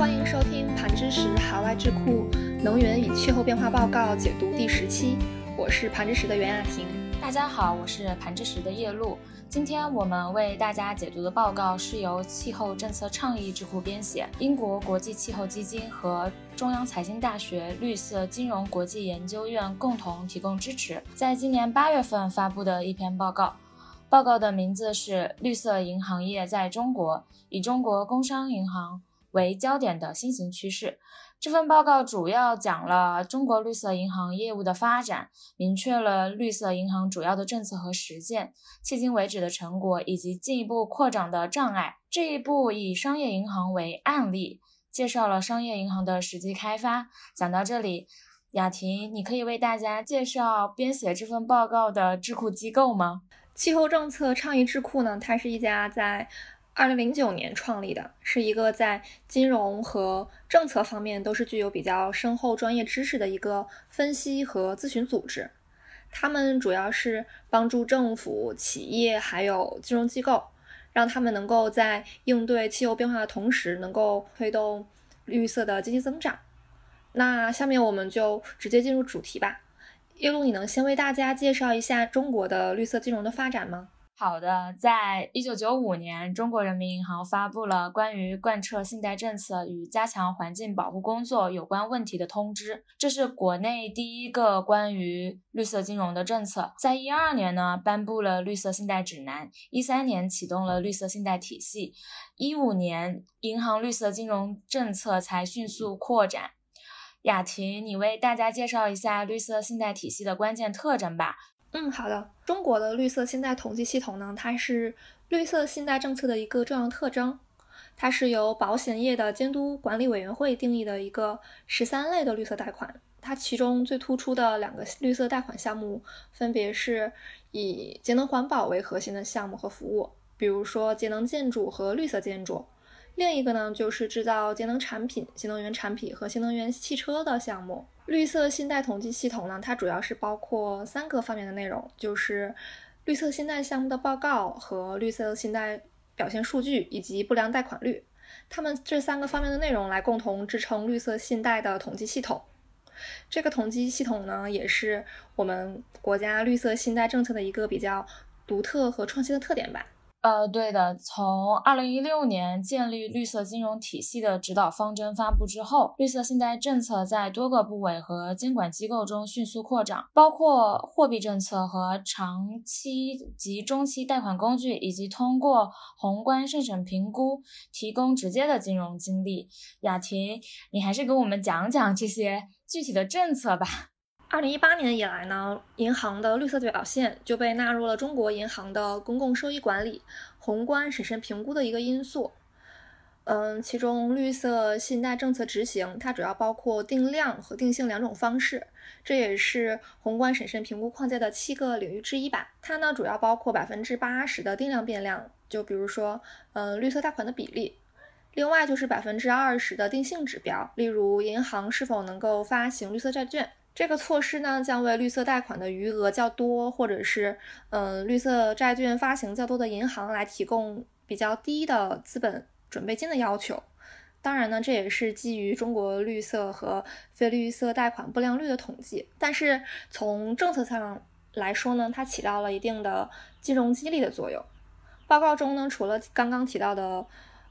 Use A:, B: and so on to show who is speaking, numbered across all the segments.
A: 欢迎收听盘知识海外智库能源与气候变化报告解读第十期，我是盘知识的袁雅婷。
B: 大家好，我是盘知识的叶露。今天我们为大家解读的报告是由气候政策倡议智库编写，英国国际气候基金和中央财经大学绿色金融国际研究院共同提供支持，在今年八月份发布的一篇报告。报告的名字是《绿色银行业在中国：以中国工商银行为焦点的新型趋势》。这份报告主要讲了中国绿色银行业务的发展，明确了绿色银行主要的政策和实践，迄今为止的成果以及进一步扩展的障碍。这一步以商业银行为案例，介绍了商业银行的实际开发。讲到这里，雅婷，你可以为大家介绍编写这份报告的智库机构吗？
A: 气候政策倡议智库呢，它是一家在。二零零九年创立的，是一个在金融和政策方面都是具有比较深厚专业知识的一个分析和咨询组织。他们主要是帮助政府、企业还有金融机构，让他们能够在应对气候变化的同时，能够推动绿色的经济增长。那下面我们就直接进入主题吧。叶璐，你能先为大家介绍一下中国的绿色金融的发展吗？
B: 好的，在一九九五年，中国人民银行发布了关于贯彻信贷政策与加强环境保护工作有关问题的通知，这是国内第一个关于绿色金融的政策。在一二年呢，颁布了绿色信贷指南；一三年启动了绿色信贷体系；一五年，银行绿色金融政策才迅速扩展。雅婷，你为大家介绍一下绿色信贷体系的关键特征吧。
A: 嗯，好的。中国的绿色信贷统计系统呢，它是绿色信贷政策的一个重要特征。它是由保险业的监督管理委员会定义的一个十三类的绿色贷款。它其中最突出的两个绿色贷款项目，分别是以节能环保为核心的项目和服务，比如说节能建筑和绿色建筑。另一个呢，就是制造节能产品、新能源产品和新能源汽车的项目。绿色信贷统计系统呢，它主要是包括三个方面的内容，就是绿色信贷项目的报告和绿色信贷表现数据以及不良贷款率。它们这三个方面的内容来共同支撑绿色信贷的统计系统。这个统计系统呢，也是我们国家绿色信贷政策的一个比较独特和创新的特点吧。
B: 呃，对的。从二零一六年建立绿色金融体系的指导方针发布之后，绿色信贷政策在多个部委和监管机构中迅速扩展，包括货币政策和长期及中期贷款工具，以及通过宏观审慎评估提供直接的金融经历。雅婷，你还是给我们讲讲这些具体的政策吧。
A: 二零一八年以来呢，银行的绿色表现就被纳入了中国银行的公共收益管理宏观审慎评估的一个因素。嗯，其中绿色信贷政策执行，它主要包括定量和定性两种方式，这也是宏观审慎评估框架的七个领域之一吧。它呢，主要包括百分之八十的定量变量，就比如说，嗯，绿色贷款的比例；另外就是百分之二十的定性指标，例如银行是否能够发行绿色债券。这个措施呢，将为绿色贷款的余额较多，或者是嗯绿色债券发行较多的银行来提供比较低的资本准备金的要求。当然呢，这也是基于中国绿色和非绿色贷款不良率的统计。但是从政策上来说呢，它起到了一定的金融激励的作用。报告中呢，除了刚刚提到的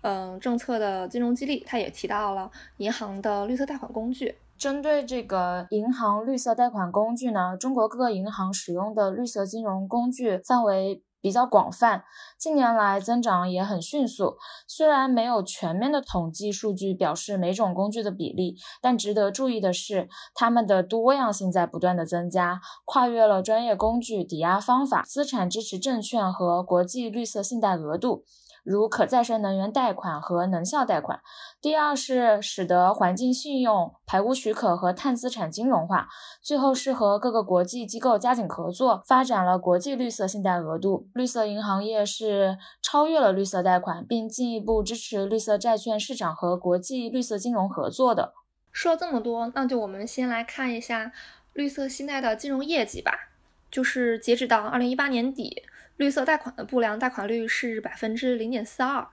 A: 嗯政策的金融激励，它也提到了银行的绿色贷款工具。
B: 针对这个银行绿色贷款工具呢，中国各个银行使用的绿色金融工具范围比较广泛，近年来增长也很迅速。虽然没有全面的统计数据表示每种工具的比例，但值得注意的是，它们的多样性在不断的增加，跨越了专业工具、抵押方法、资产支持证券和国际绿色信贷额度。如可再生能源贷款和能效贷款。第二是使得环境信用、排污许可和碳资产金融化。最后是和各个国际机构加紧合作，发展了国际绿色信贷额度。绿色银行业是超越了绿色贷款，并进一步支持绿色债券市场和国际绿色金融合作的。
A: 说了这么多，那就我们先来看一下绿色信贷的金融业绩吧。就是截止到二零一八年底。绿色贷款的不良贷款率是百分之零点四二，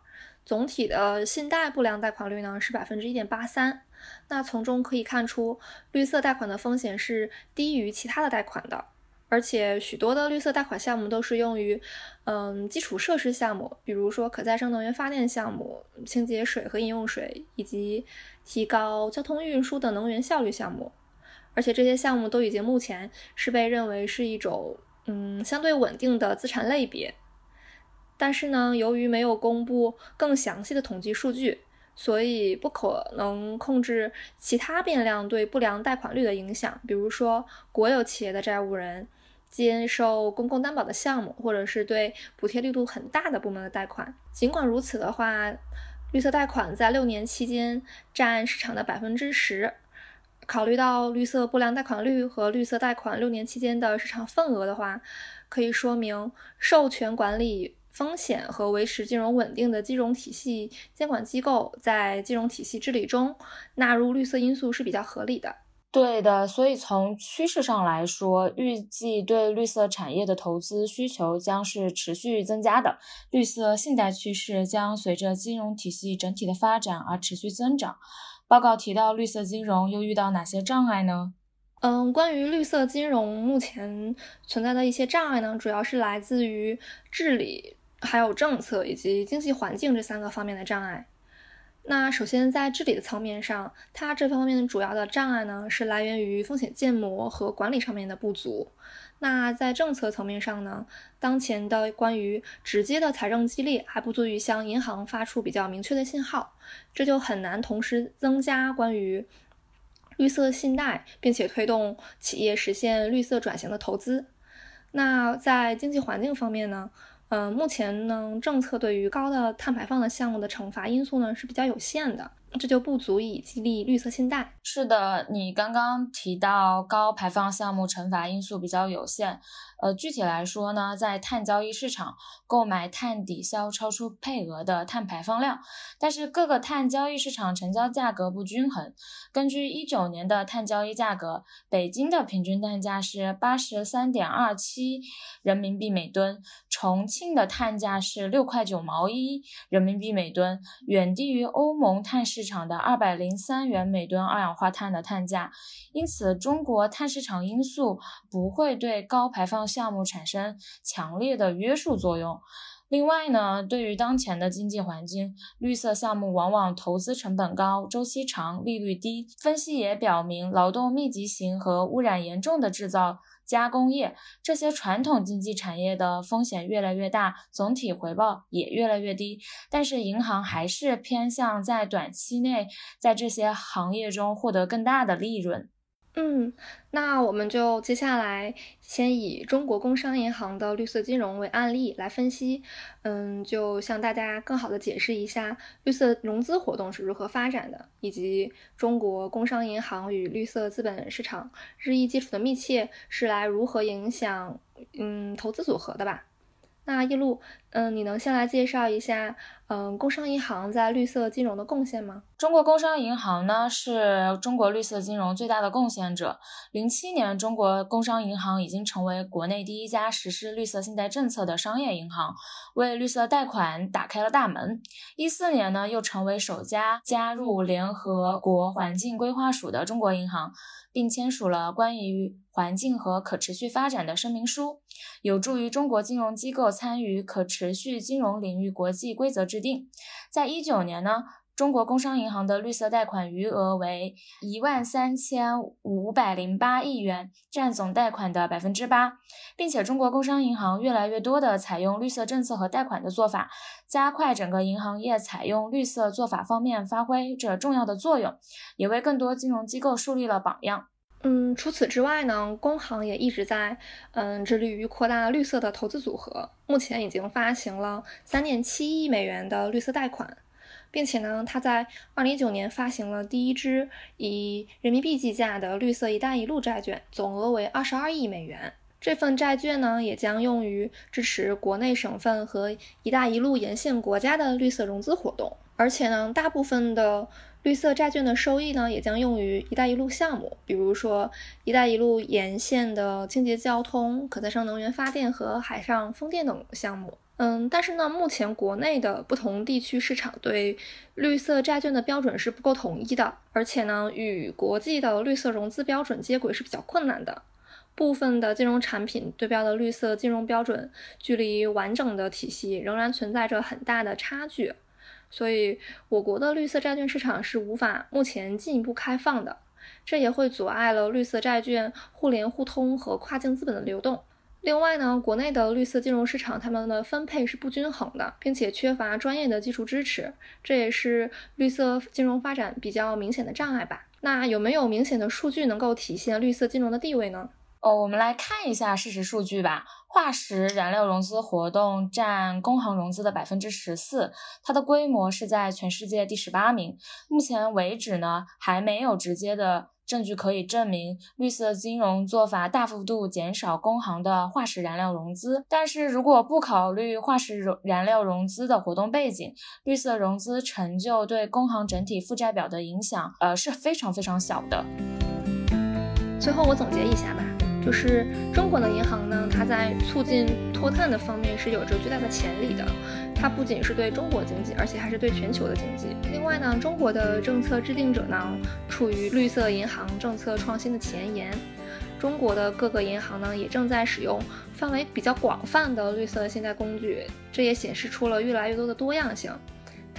A: 总体的信贷不良贷款率呢是百分之一点八三。那从中可以看出，绿色贷款的风险是低于其他的贷款的。而且许多的绿色贷款项目都是用于，嗯，基础设施项目，比如说可再生能源发电项目、清洁水和饮用水，以及提高交通运输的能源效率项目。而且这些项目都已经目前是被认为是一种，嗯，相对稳定的资产类别。但是呢，由于没有公布更详细的统计数据，所以不可能控制其他变量对不良贷款率的影响，比如说国有企业的债务人。接受公共担保的项目，或者是对补贴力度很大的部门的贷款。尽管如此的话，绿色贷款在六年期间占市场的百分之十。考虑到绿色不良贷款率和绿色贷款六年期间的市场份额的话，可以说明授权管理风险和维持金融稳定的金融体系监管机构在金融体系治理中纳入绿色因素是比较合理的。
B: 对的，所以从趋势上来说，预计对绿色产业的投资需求将是持续增加的，绿色信贷趋势将随着金融体系整体的发展而持续增长。报告提到，绿色金融又遇到哪些障碍呢？
A: 嗯，关于绿色金融目前存在的一些障碍呢，主要是来自于治理、还有政策以及经济环境这三个方面的障碍。那首先在治理的层面上，它这方面的主要的障碍呢是来源于风险建模和管理上面的不足。那在政策层面上呢，当前的关于直接的财政激励还不足以向银行发出比较明确的信号，这就很难同时增加关于绿色信贷，并且推动企业实现绿色转型的投资。那在经济环境方面呢？嗯，目前呢，政策对于高的碳排放的项目的惩罚因素呢是比较有限的，这就不足以激励绿色信贷。
B: 是的，你刚刚提到高排放项目惩罚因素比较有限。呃，具体来说呢，在碳交易市场购买碳抵消超出配额的碳排放量，但是各个碳交易市场成交价格不均衡。根据一九年的碳交易价格，北京的平均碳价是八十三点二七人民币每吨，重庆的碳价是六块九毛一人民币每吨，远低于欧盟碳市市场的二百零三元每吨二氧化碳的碳价。因此，中国碳市场因素不会对高排放。项目产生强烈的约束作用。另外呢，对于当前的经济环境，绿色项目往往投资成本高、周期长、利率低。分析也表明，劳动密集型和污染严重的制造加工业这些传统经济产业的风险越来越大，总体回报也越来越低。但是，银行还是偏向在短期内在这些行业中获得更大的利润。
A: 嗯，那我们就接下来先以中国工商银行的绿色金融为案例来分析，嗯，就向大家更好的解释一下绿色融资活动是如何发展的，以及中国工商银行与绿色资本市场日益接触的密切是来如何影响嗯投资组合的吧。那一路，嗯，你能先来介绍一下，嗯，工商银行在绿色金融的贡献吗？
B: 中国工商银行呢，是中国绿色金融最大的贡献者。零七年，中国工商银行已经成为国内第一家实施绿色信贷政策的商业银行，为绿色贷款打开了大门。一四年呢，又成为首家加入联合国环境规划署的中国银行。并签署了关于环境和可持续发展的声明书，有助于中国金融机构参与可持持续金融领域国际规则制定。在一九年呢。中国工商银行的绿色贷款余额为一万三千五百零八亿元，占总贷款的百分之八，并且中国工商银行越来越多的采用绿色政策和贷款的做法，加快整个银行业采用绿色做法方面发挥着重要的作用，也为更多金融机构树立了榜样。
A: 嗯，除此之外呢，工行也一直在嗯致力于扩大绿色的投资组合，目前已经发行了三点七亿美元的绿色贷款。并且呢，它在二零一九年发行了第一支以人民币计价的绿色“一带一路”债券，总额为二十二亿美元。这份债券呢，也将用于支持国内省份和“一带一路”沿线国家的绿色融资活动。而且呢，大部分的绿色债券的收益呢，也将用于“一带一路”项目，比如说“一带一路”沿线的清洁交通、可再生能源发电和海上风电等项目。嗯，但是呢，目前国内的不同地区市场对绿色债券的标准是不够统一的，而且呢，与国际的绿色融资标准接轨是比较困难的。部分的金融产品对标的绿色金融标准，距离完整的体系仍然存在着很大的差距，所以我国的绿色债券市场是无法目前进一步开放的，这也会阻碍了绿色债券互联互通和跨境资本的流动。另外呢，国内的绿色金融市场它们的分配是不均衡的，并且缺乏专业的技术支持，这也是绿色金融发展比较明显的障碍吧。那有没有明显的数据能够体现绿色金融的地位呢？
B: 哦，我们来看一下事实数据吧。化石燃料融资活动占工行融资的百分之十四，它的规模是在全世界第十八名。目前为止呢，还没有直接的证据可以证明绿色金融做法大幅度减少工行的化石燃料融资。但是如果不考虑化石燃燃料融资的活动背景，绿色融资成就对工行整体负债表的影响，呃，是非常非常小的。
A: 最后我总结一下吧。就是中国的银行呢，它在促进脱碳的方面是有着巨大的潜力的。它不仅是对中国经济，而且还是对全球的经济。另外呢，中国的政策制定者呢，处于绿色银行政策创新的前沿。中国的各个银行呢，也正在使用范围比较广泛的绿色信贷工具，这也显示出了越来越多的多样性。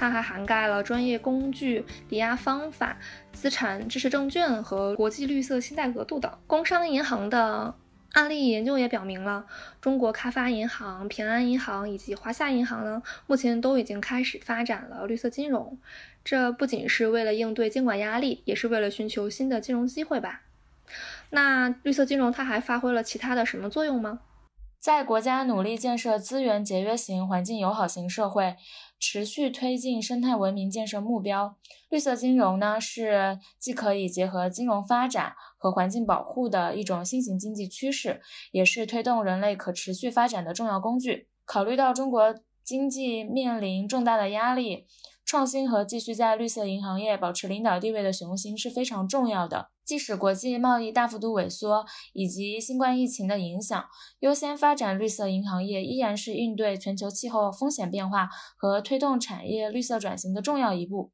A: 它还涵盖了专业工具、抵押方法、资产支持证券和国际绿色信贷额度等。工商银行的案例研究也表明了，中国开发银行、平安银行以及华夏银行呢，目前都已经开始发展了绿色金融。这不仅是为了应对监管压力，也是为了寻求新的金融机会吧。那绿色金融它还发挥了其他的什么作用吗？
B: 在国家努力建设资源节约型、环境友好型社会。持续推进生态文明建设目标，绿色金融呢是既可以结合金融发展和环境保护的一种新型经济趋势，也是推动人类可持续发展的重要工具。考虑到中国经济面临重大的压力。创新和继续在绿色银行业保持领导地位的雄心是非常重要的。即使国际贸易大幅度萎缩以及新冠疫情的影响，优先发展绿色银行业依然是应对全球气候风险变化和推动产业绿色转型的重要一步。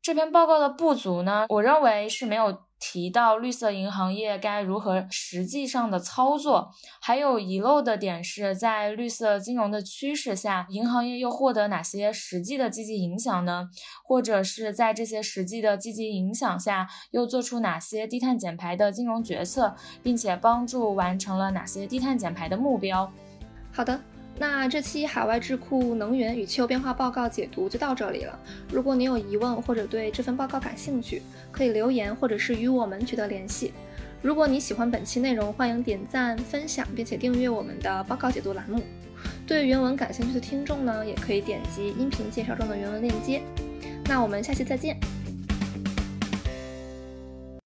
B: 这篇报告的不足呢，我认为是没有。提到绿色银行业该如何实际上的操作，还有遗漏的点是在绿色金融的趋势下，银行业又获得哪些实际的积极影响呢？或者是在这些实际的积极影响下，又做出哪些低碳减排的金融决策，并且帮助完成了哪些低碳减排的目标？
A: 好的。那这期海外智库能源与气候变化报告解读就到这里了。如果你有疑问或者对这份报告感兴趣，可以留言或者是与我们取得联系。如果你喜欢本期内容，欢迎点赞、分享，并且订阅我们的报告解读栏目。对原文感兴趣的听众呢，也可以点击音频介绍中的原文链接。那我们下期再见。